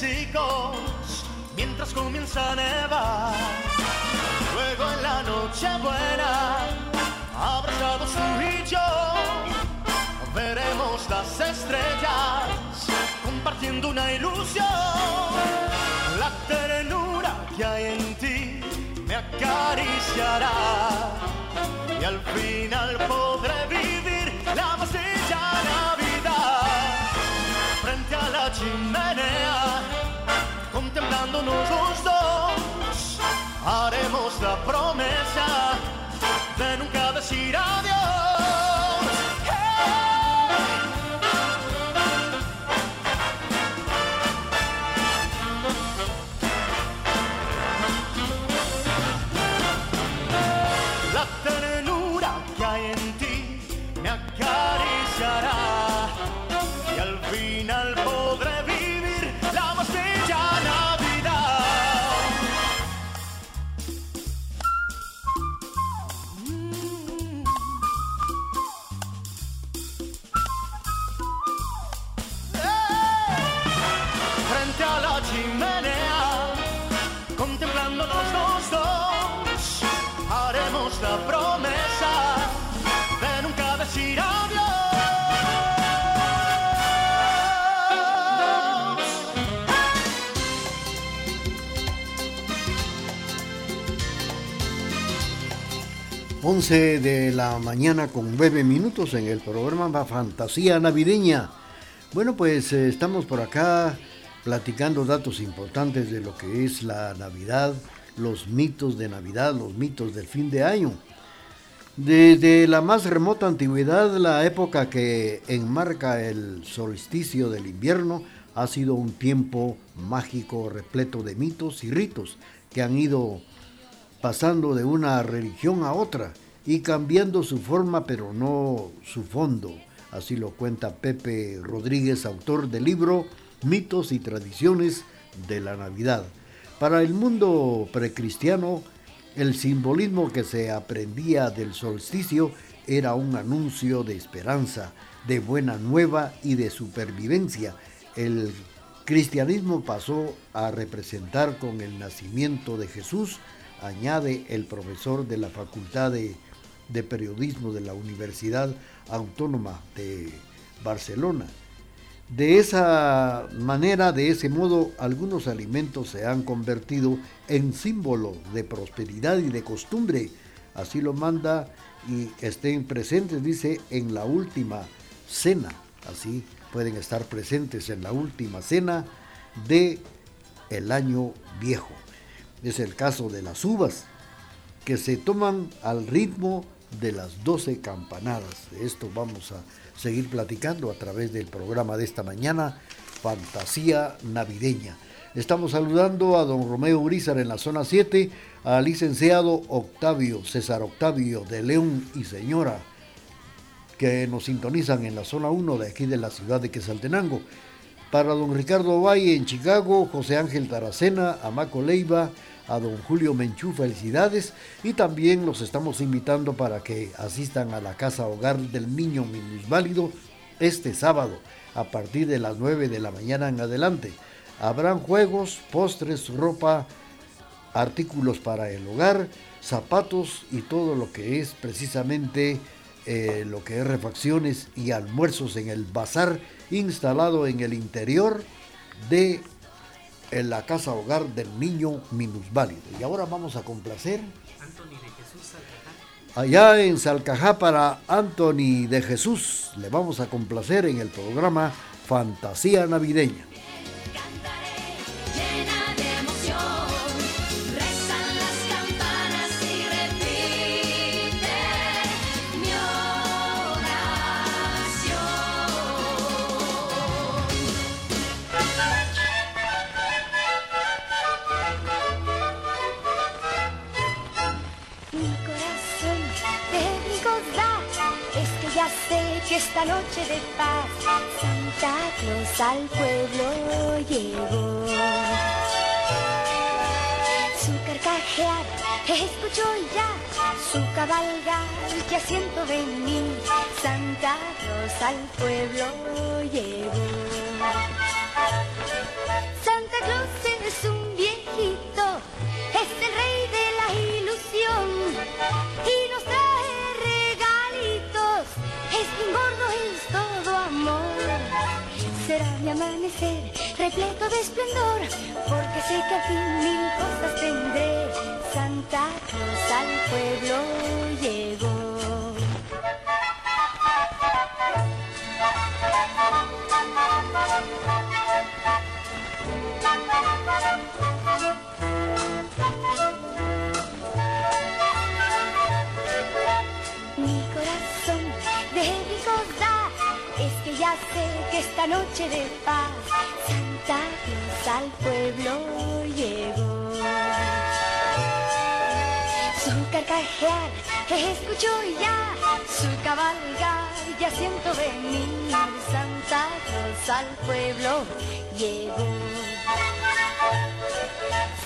Villancicos mientras comienza a nevar. Luego en la noche buena, abrazados tú y yo, veremos las estrellas compartiendo una ilusión. La ternura que hay en ti me acariciará y al final podré vivir la más chimenea, contemplándonos los dos, haremos la promesa de nunca decir adiós. de la mañana con 9 minutos en el programa Fantasía Navideña. Bueno, pues eh, estamos por acá platicando datos importantes de lo que es la Navidad, los mitos de Navidad, los mitos del fin de año. Desde la más remota antigüedad, la época que enmarca el solsticio del invierno ha sido un tiempo mágico repleto de mitos y ritos que han ido pasando de una religión a otra y cambiando su forma pero no su fondo. Así lo cuenta Pepe Rodríguez, autor del libro Mitos y Tradiciones de la Navidad. Para el mundo precristiano, el simbolismo que se aprendía del solsticio era un anuncio de esperanza, de buena nueva y de supervivencia. El cristianismo pasó a representar con el nacimiento de Jesús, añade el profesor de la Facultad de, de Periodismo de la Universidad Autónoma de Barcelona. De esa manera, de ese modo, algunos alimentos se han convertido en símbolo de prosperidad y de costumbre. Así lo manda y estén presentes, dice, en la última cena. Así pueden estar presentes en la última cena de el año viejo. Es el caso de las uvas, que se toman al ritmo de las 12 campanadas. De esto vamos a seguir platicando a través del programa de esta mañana, Fantasía Navideña. Estamos saludando a don Romeo Urizar en la zona 7, al licenciado Octavio, César Octavio de León y señora, que nos sintonizan en la zona 1 de aquí de la ciudad de Quesaltenango. Para don Ricardo Valle en Chicago, José Ángel Taracena, Amaco Leiva, a don Julio Menchú, felicidades. Y también los estamos invitando para que asistan a la Casa Hogar del Niño Minusválido este sábado a partir de las 9 de la mañana en adelante. Habrán juegos, postres, ropa, artículos para el hogar, zapatos y todo lo que es precisamente eh, lo que es refacciones y almuerzos en el bazar instalado en el interior de en la casa hogar del niño minusválido. Y ahora vamos a complacer allá en Salcajá para Anthony de Jesús. Le vamos a complacer en el programa Fantasía Navideña. Esta noche de paz Santa Claus al pueblo llegó. Su carcajear escucho ya, su cabalgar ya siento venir. Santa Claus al pueblo llegó. Santa Claus es un viejito, es el rey de la ilusión y nos trae Será mi amanecer repleto de esplendor, porque sé que al fin mil cosas tendré. Santa Claus al pueblo llegó. Es que ya sé que esta noche de paz Santa Claus al pueblo llegó. Su carcajear escucho ya, su cabalgar ya siento venir. Santa Claus al pueblo llegó.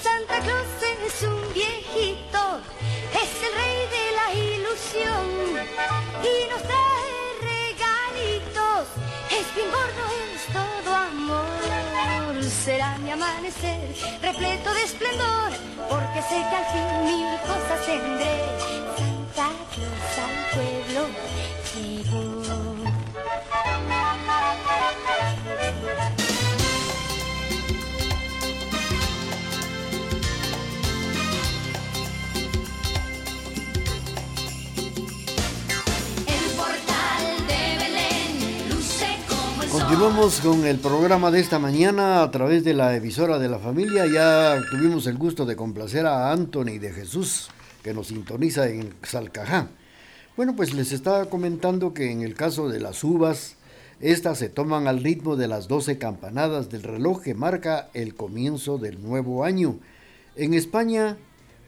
Santa Claus es un viejito, es el rey de la ilusión y nos trae es gordo, es todo amor. Será mi amanecer repleto de esplendor, porque sé que al fin mil cosas tendré. Santa Claus al pueblo Continuamos con el programa de esta mañana a través de la emisora de la familia. Ya tuvimos el gusto de complacer a Anthony de Jesús, que nos sintoniza en Salcajá. Bueno, pues les estaba comentando que en el caso de las uvas, estas se toman al ritmo de las 12 campanadas del reloj que marca el comienzo del nuevo año. En España,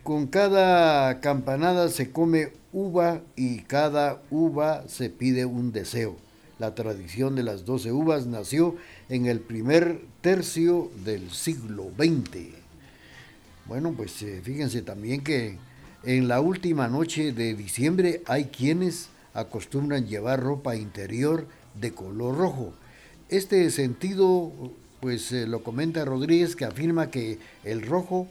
con cada campanada se come uva y cada uva se pide un deseo. La tradición de las 12 uvas nació en el primer tercio del siglo XX. Bueno, pues eh, fíjense también que en la última noche de diciembre hay quienes acostumbran llevar ropa interior de color rojo. Este sentido, pues eh, lo comenta Rodríguez, que afirma que el rojo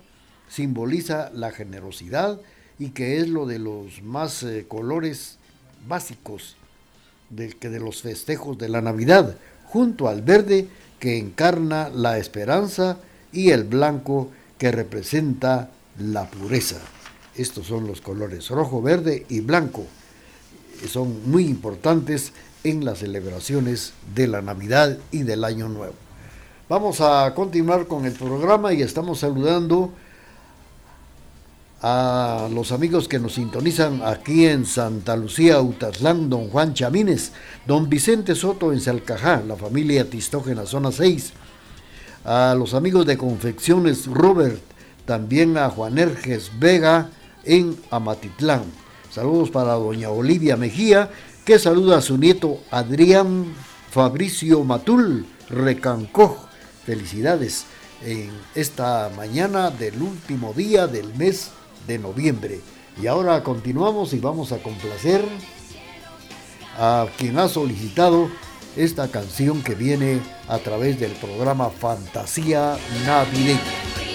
simboliza la generosidad y que es lo de los más eh, colores básicos de, que de los festejos de la Navidad, junto al verde que encarna la esperanza y el blanco que representa la pureza. Estos son los colores rojo, verde y blanco. Son muy importantes en las celebraciones de la Navidad y del Año Nuevo. Vamos a continuar con el programa y estamos saludando a los amigos que nos sintonizan aquí en Santa Lucía, Utaslán, don Juan Chamines, don Vicente Soto en Salcajá, la familia Tistógena, zona 6, a los amigos de Confecciones Robert, también a Juan Erges Vega en Amatitlán. Saludos para doña Olivia Mejía, que saluda a su nieto Adrián Fabricio Matul Recancoj. Felicidades en esta mañana del último día del mes de noviembre. Y ahora continuamos y vamos a complacer a quien ha solicitado esta canción que viene a través del programa Fantasía Navideña.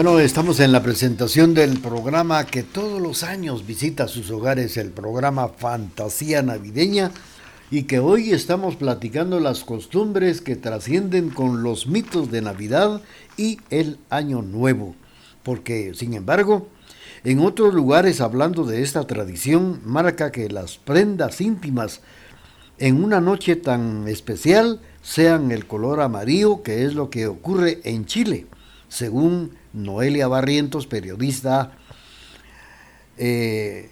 Bueno, estamos en la presentación del programa que todos los años visita sus hogares, el programa Fantasía Navideña, y que hoy estamos platicando las costumbres que trascienden con los mitos de Navidad y el Año Nuevo. Porque, sin embargo, en otros lugares hablando de esta tradición, marca que las prendas íntimas en una noche tan especial sean el color amarillo, que es lo que ocurre en Chile, según Noelia Barrientos, periodista eh,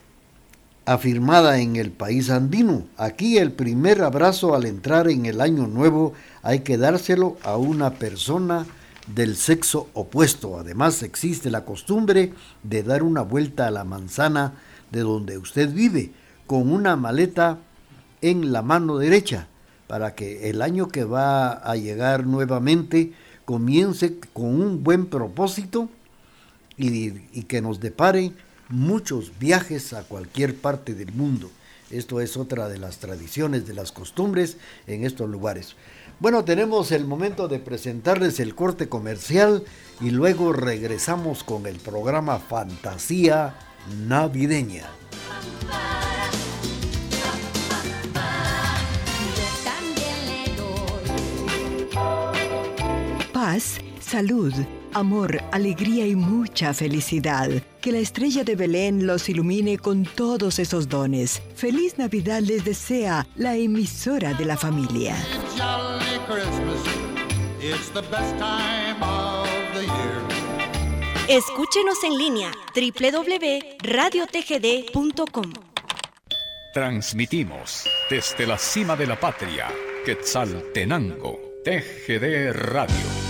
afirmada en el país andino. Aquí el primer abrazo al entrar en el año nuevo hay que dárselo a una persona del sexo opuesto. Además existe la costumbre de dar una vuelta a la manzana de donde usted vive con una maleta en la mano derecha para que el año que va a llegar nuevamente comience con un buen propósito y, que nos depare muchos viajes a cualquier parte del mundo. Esto es otra de las tradiciones, de las costumbres en estos lugares. Bueno, tenemos el momento de presentarles el corte comercial y luego regresamos con el programa Fantasía Navideña. Paz, salud, amor, alegría y mucha felicidad. Que la estrella de Belén los ilumine con todos esos dones. Feliz Navidad les desea la emisora de la familia. Escúchenos en línea www.radiotgd.com. Transmitimos desde la cima de la patria, Quetzaltenango, TGD Radio.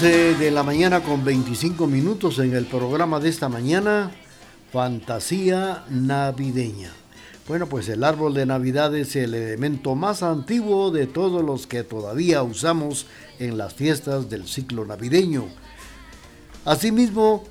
11 de la mañana con 25 minutos en el programa de esta mañana, Fantasía Navideña. Bueno, pues el árbol de Navidad es el elemento más antiguo de todos los que todavía usamos en las fiestas del ciclo navideño. Asimismo,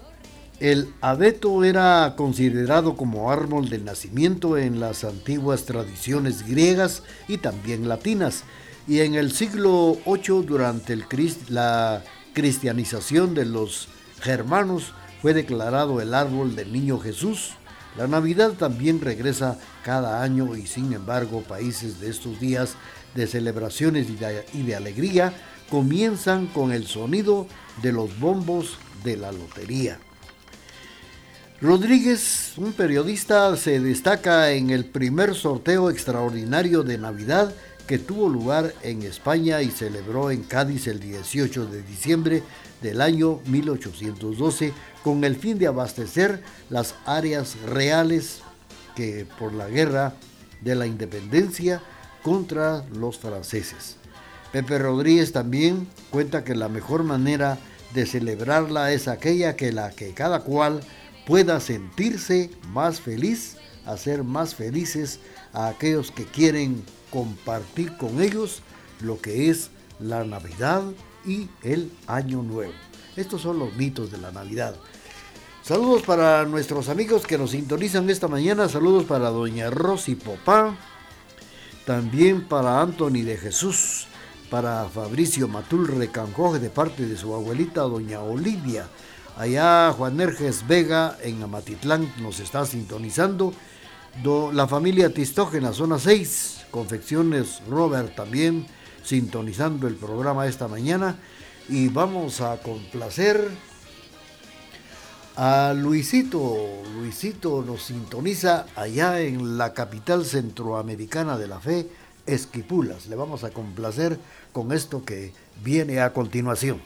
el abeto era considerado como árbol del nacimiento en las antiguas tradiciones griegas y también latinas. Y en el siglo VIII, durante el la cristianización de los germanos, fue declarado el árbol del niño Jesús. La Navidad también regresa cada año y sin embargo países de estos días de celebraciones y de, alegría comienzan con el sonido de los bombos de la lotería. Rodríguez, un periodista, se destaca en el primer sorteo extraordinario de Navidad que tuvo lugar en España y celebró en Cádiz el 18 de diciembre del año 1812 con el fin de abastecer las áreas reales que por la guerra de la independencia contra los franceses. Pepe Rodríguez también cuenta que la mejor manera de celebrarla es aquella que la que cada cual pueda sentirse más feliz, hacer más felices a aquellos que quieren compartir con ellos lo que es la Navidad y el Año Nuevo. Estos son los mitos de la Navidad. Saludos para nuestros amigos que nos sintonizan esta mañana. Saludos para doña Rosy Popá. También para Anthony de Jesús. Para Fabricio Matul Recancoge de parte de su abuelita doña Olivia. Allá Juan Erges Vega en Amatitlán nos está sintonizando. Do- la familia Tistógena, zona 6. Confecciones Robert también sintonizando el programa esta mañana. Y vamos a complacer a Luisito. Luisito nos sintoniza allá en la capital centroamericana de la fe, Esquipulas. Le vamos a complacer con esto que viene a continuación.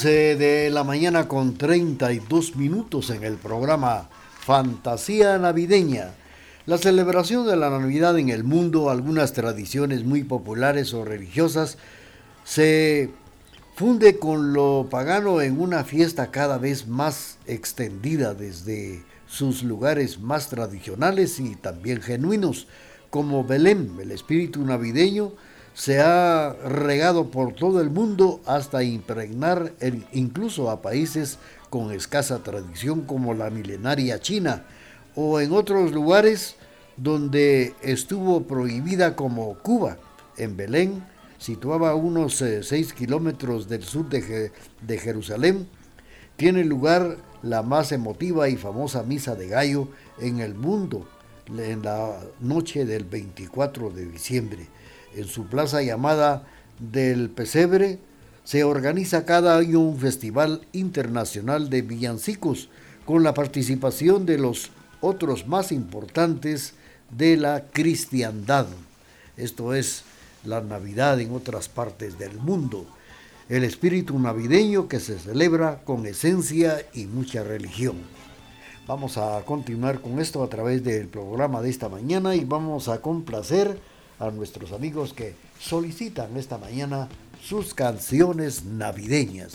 11 de la mañana con 32 minutos en el programa Fantasía Navideña. La celebración de la Navidad en el mundo, algunas tradiciones muy populares o religiosas, se funde con lo pagano en una fiesta cada vez más extendida desde sus lugares más tradicionales y también genuinos, como Belén, el espíritu navideño, se ha regado por todo el mundo hasta impregnar incluso a países con escasa tradición como la milenaria China o en otros lugares donde estuvo prohibida como Cuba. En Belén, situada a unos 6 kilómetros del sur de, de Jerusalén, tiene lugar la más emotiva y famosa misa de gallo en el mundo en la noche del 24 de diciembre. En su plaza llamada del Pesebre se organiza cada año un festival internacional de villancicos con la participación de los otros más importantes de la cristiandad. Esto es la Navidad en otras partes del mundo. El espíritu navideño que se celebra con esencia y mucha religión. Vamos a continuar con esto a través del programa de esta mañana y vamos a complacer a nuestros amigos que solicitan esta mañana sus canciones navideñas.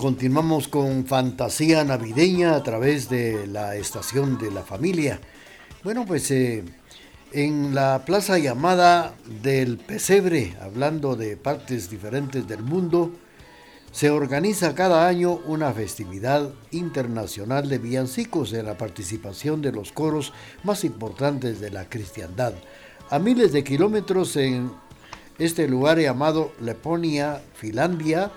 Continuamos con fantasía navideña a través de la estación de la familia. Bueno, pues eh, en la plaza llamada del Pesebre, hablando de partes diferentes del mundo, se organiza cada año una festividad internacional de villancicos en la participación de los coros más importantes de la cristiandad. A miles de kilómetros en este lugar llamado Leponia, Finlandia,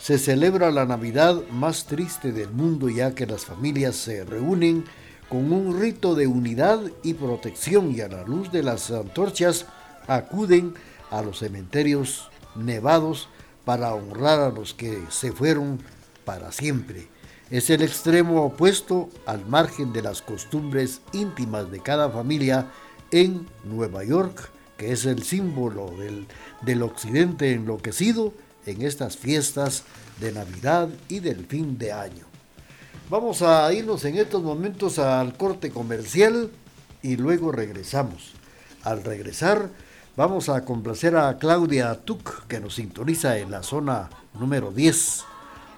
se celebra la Navidad más triste del mundo ya que las familias se reúnen con un rito de unidad y protección y a la luz de las antorchas acuden a los cementerios nevados para honrar a los que se fueron para siempre. Es el extremo opuesto al margen de las costumbres íntimas de cada familia en Nueva York, que es el símbolo del, del occidente enloquecido en estas fiestas de Navidad y del fin de año. Vamos a irnos en estos momentos al corte comercial y luego regresamos. Al regresar vamos a complacer a Claudia Tuc que nos sintoniza en la zona número 10,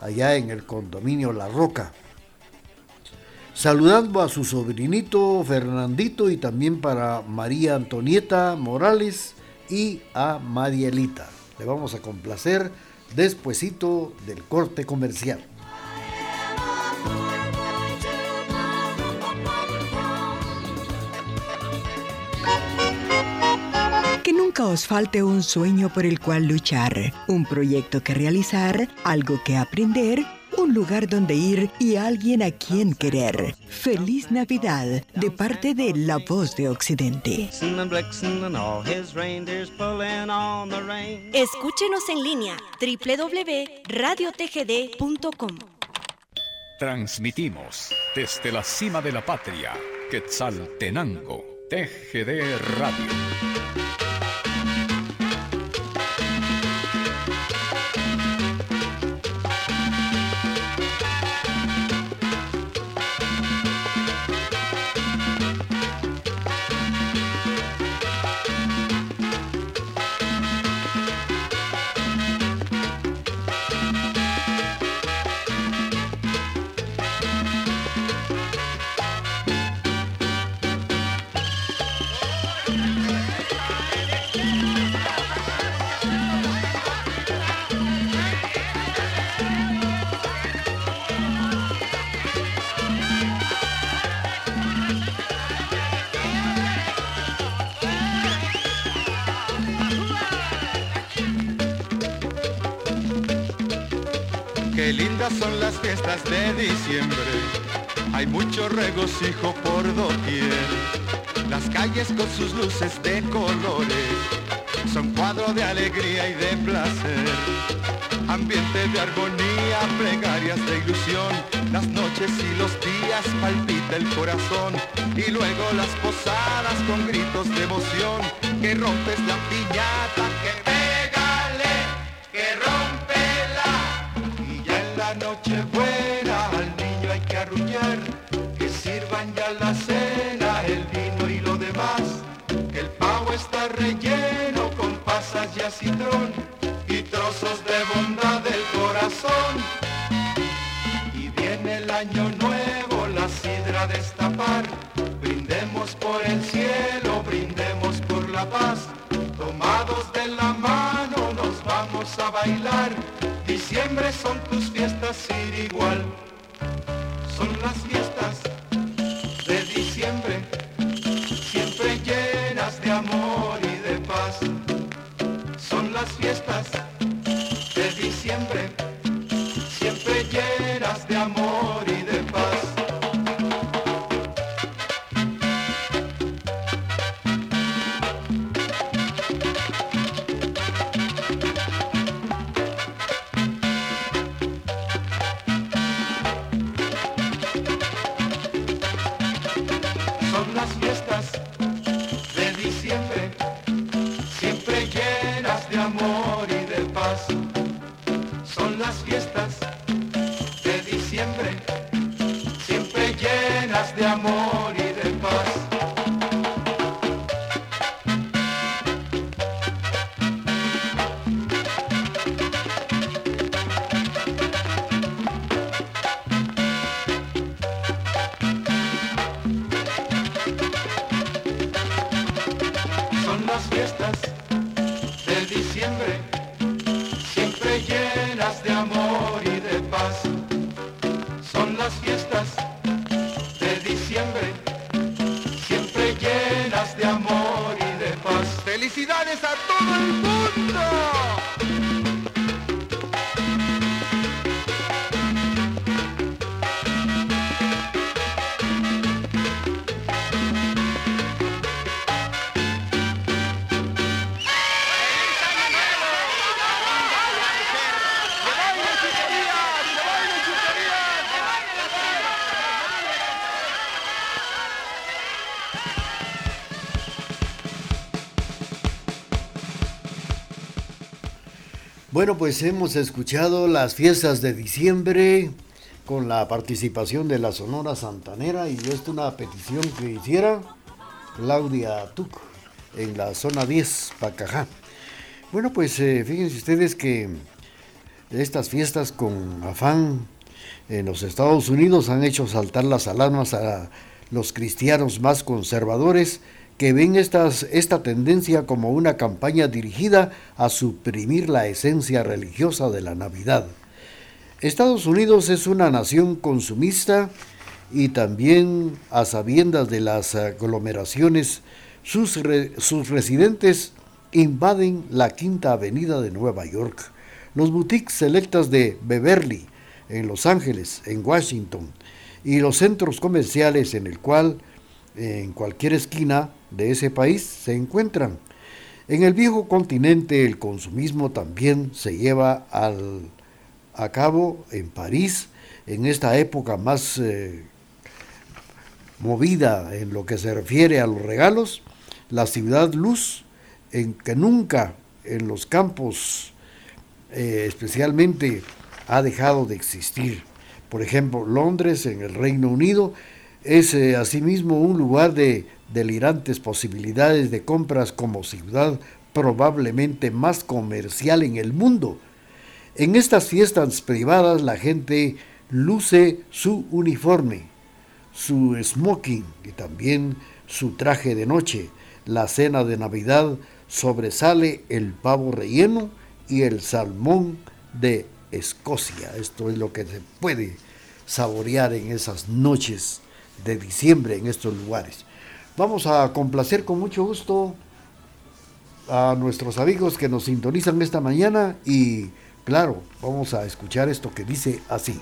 allá en el condominio La Roca. Saludando a su sobrinito Fernandito y también para María Antonieta Morales y a Marielita. Le vamos a complacer despuesito del corte comercial. Que nunca os falte un sueño por el cual luchar, un proyecto que realizar, algo que aprender, un lugar donde ir y alguien a quien querer. Feliz Navidad de parte de La Voz de Occidente. Escúchenos en línea www.radiotgd.com. Transmitimos desde la cima de la patria, Quetzaltenango, TGD Radio. Son las fiestas de diciembre, hay mucho regocijo por doquier. Las calles con sus luces de colores son cuadro de alegría y de placer. Ambiente de armonía, plegarias de ilusión, las noches y los días palpita el corazón y luego las posadas con gritos de emoción que rompes la piñata, la noche buena al niño hay que arruñar, que sirvan ya la cena, el vino y lo demás, que el pavo está relleno con pasas y acitrón y trozos de bondad del corazón. Y viene el año nuevo, la sidra destapar, brindemos por el cielo, brindemos por la paz, tomados de la mano nos vamos a bailar, son tus fiestas sin igual, son las fiestas de diciembre, siempre llenas de amor y de paz, son las fiestas son las fiestas. Bueno, pues hemos escuchado las fiestas de diciembre con la participación de la Sonora Santanera y esta es una petición que hiciera Claudia Tuc en la zona 10, Pacajá. Bueno, pues eh, fíjense ustedes que estas fiestas con afán en los Estados Unidos han hecho saltar las alarmas a los cristianos más conservadores que ven esta tendencia como una campaña dirigida a suprimir la esencia religiosa de la Navidad. Estados Unidos es una nación consumista y también a sabiendas de las aglomeraciones, sus, sus residentes invaden la Quinta Avenida de Nueva York, los boutiques selectas de Beverly, en Los Ángeles, en Washington, y los centros comerciales en el cual en cualquier esquina de ese país se encuentran. En el viejo continente el consumismo también se lleva al, a cabo en París en esta época más eh, movida en lo que se refiere a los regalos, la ciudad luz en que nunca en los campos eh, especialmente ha dejado de existir. Por ejemplo, Londres en el Reino Unido es eh, asimismo un lugar de delirantes posibilidades de compras como ciudad probablemente más comercial en el mundo. En estas fiestas privadas la gente luce su uniforme, su smoking y también su traje de noche. La cena de Navidad sobresale el pavo relleno y el salmón de Escocia. Esto es lo que se puede saborear en esas noches de diciembre en estos lugares. Vamos a complacer con mucho gusto a nuestros amigos que nos sintonizan esta mañana y claro, vamos a escuchar esto que dice así.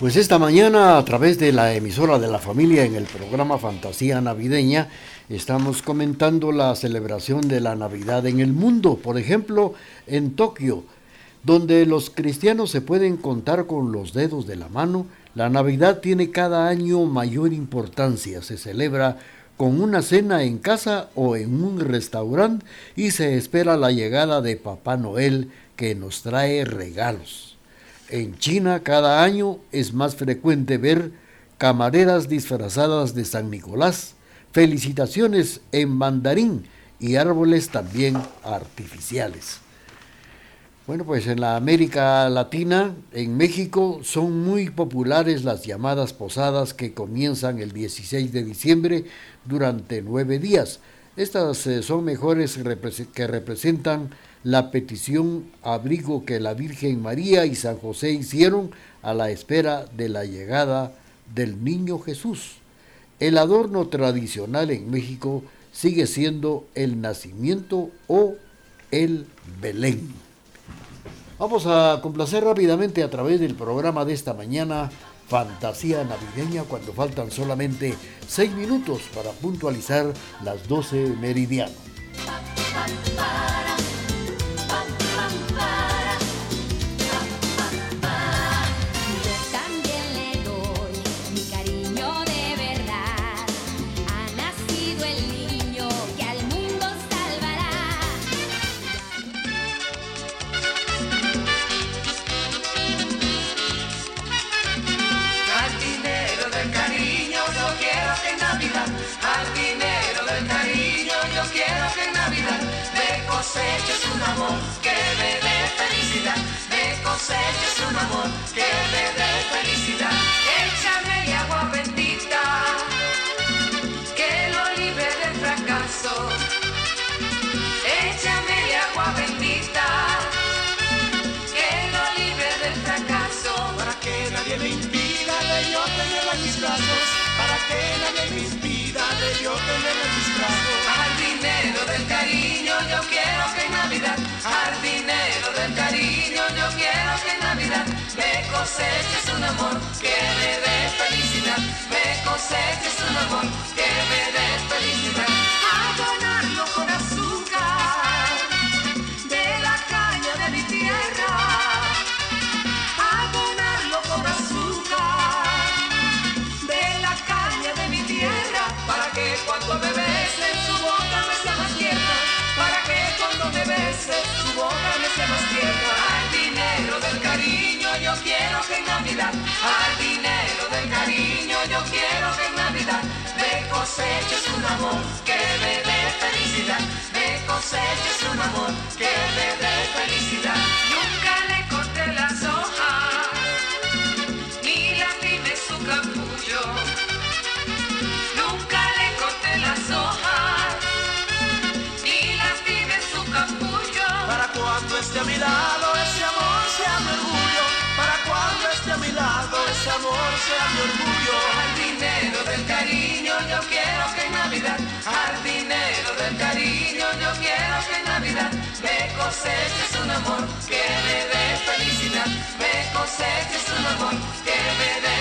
Pues esta mañana a través de la emisora de la familia en el programa Fantasía Navideña estamos comentando la celebración de la Navidad en el mundo, por ejemplo en Tokio, donde los cristianos se pueden contar con los dedos de la mano, la Navidad tiene cada año mayor importancia, se celebra con una cena en casa o en un restaurante y se espera la llegada de Papá Noel que nos trae regalos. En China cada año es más frecuente ver camareras disfrazadas de San Nicolás, felicitaciones en mandarín y árboles también artificiales. Bueno, pues en la América Latina, en México, son muy populares las llamadas posadas que comienzan el 16 de diciembre durante nueve días. Estas eh, son mejores que representan la petición abrigo que la Virgen María y San José hicieron a la espera de la llegada del niño Jesús. El adorno tradicional en México sigue siendo el nacimiento o el Belén. Vamos a complacer rápidamente a través del programa de esta mañana Fantasía Navideña cuando faltan solamente seis minutos para puntualizar las 12 meridianos. Que en Navidad me coseches un amor que me dé felicidad me coseches un amor que me dé felicidad nunca le corté las hojas ni lastimé su capullo. Nunca le corté las hojas, ni lastimé su capullo. Para cuando esté a mi lado ese amor sea mi orgullo, para cuando esté a mi lado ese amor sea mi orgullo. Del cariño, yo quiero que en Navidad, jardinero del cariño, yo quiero que en Navidad me coseches un amor que me dé felicidad, me coseches un amor que me dé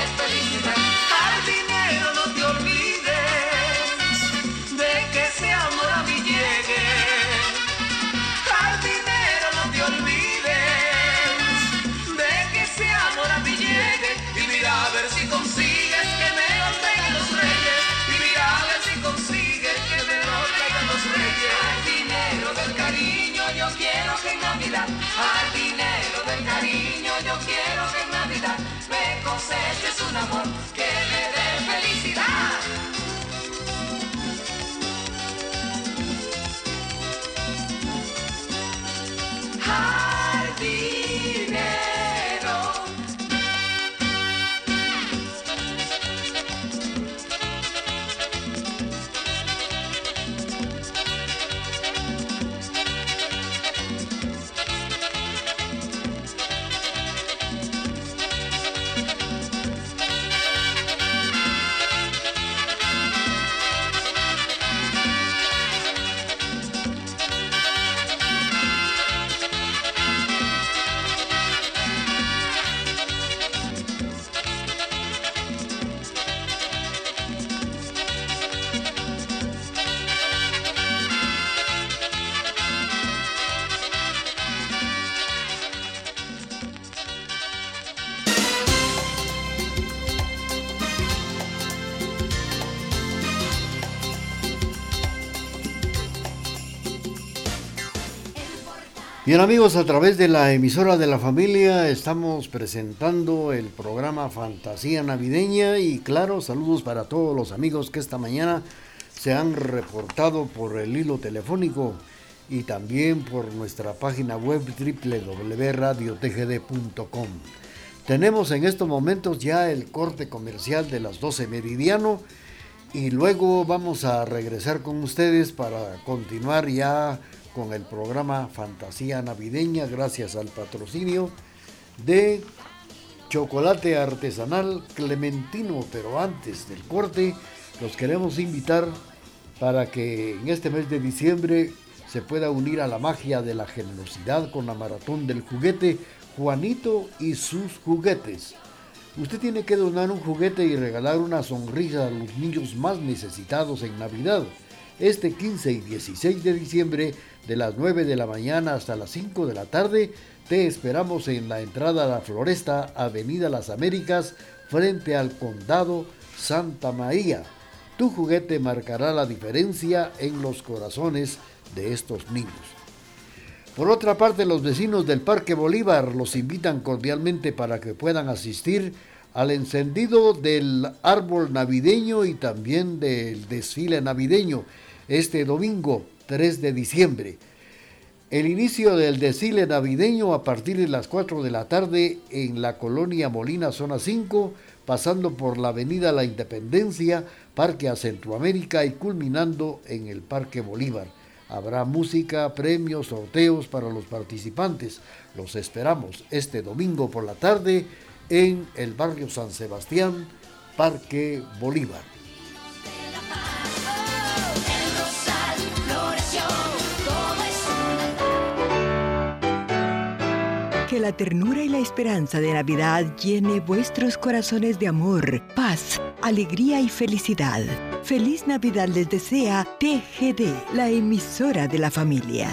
Al dinero del cariño yo quiero que en Navidad me coseches un amor. Bien amigos, a través de la emisora de la familia estamos presentando el programa Fantasía Navideña y claro, saludos para todos los amigos que esta mañana se han reportado por el hilo telefónico y también por nuestra página web www.radiotgd.com. Tenemos en estos momentos ya el corte comercial de las 12 meridiano y luego vamos a regresar con ustedes para continuar ya con el programa Fantasía Navideña gracias al patrocinio de chocolate artesanal clementino, pero antes del corte los queremos invitar para que en este mes de diciembre se pueda unir a la magia de la generosidad con la maratón del juguete Juanito y sus juguetes. Usted tiene que donar un juguete y regalar una sonrisa a los niños más necesitados en Navidad. Este 15 y 16 de diciembre, de las 9 de la mañana hasta las 5 de la tarde, te esperamos en la entrada a la Floresta, Avenida Las Américas, frente al Condado Santa María. Tu juguete marcará la diferencia en los corazones de estos niños. Por otra parte, los vecinos del Parque Bolívar los invitan cordialmente para que puedan asistir al encendido del árbol navideño y también del desfile navideño este domingo 3 de diciembre. El inicio del desfile navideño a partir de las 4 de la tarde en la colonia Molina, zona 5, pasando por la avenida La Independencia, Parque a Centroamérica y culminando en el Parque Bolívar. Habrá música, premios, sorteos para los participantes. Los esperamos este domingo por la tarde en el barrio San Sebastián, Parque Bolívar. Que la ternura y la esperanza de Navidad llene vuestros corazones de amor, paz, alegría y felicidad. Feliz Navidad les desea TGD, la emisora de la familia.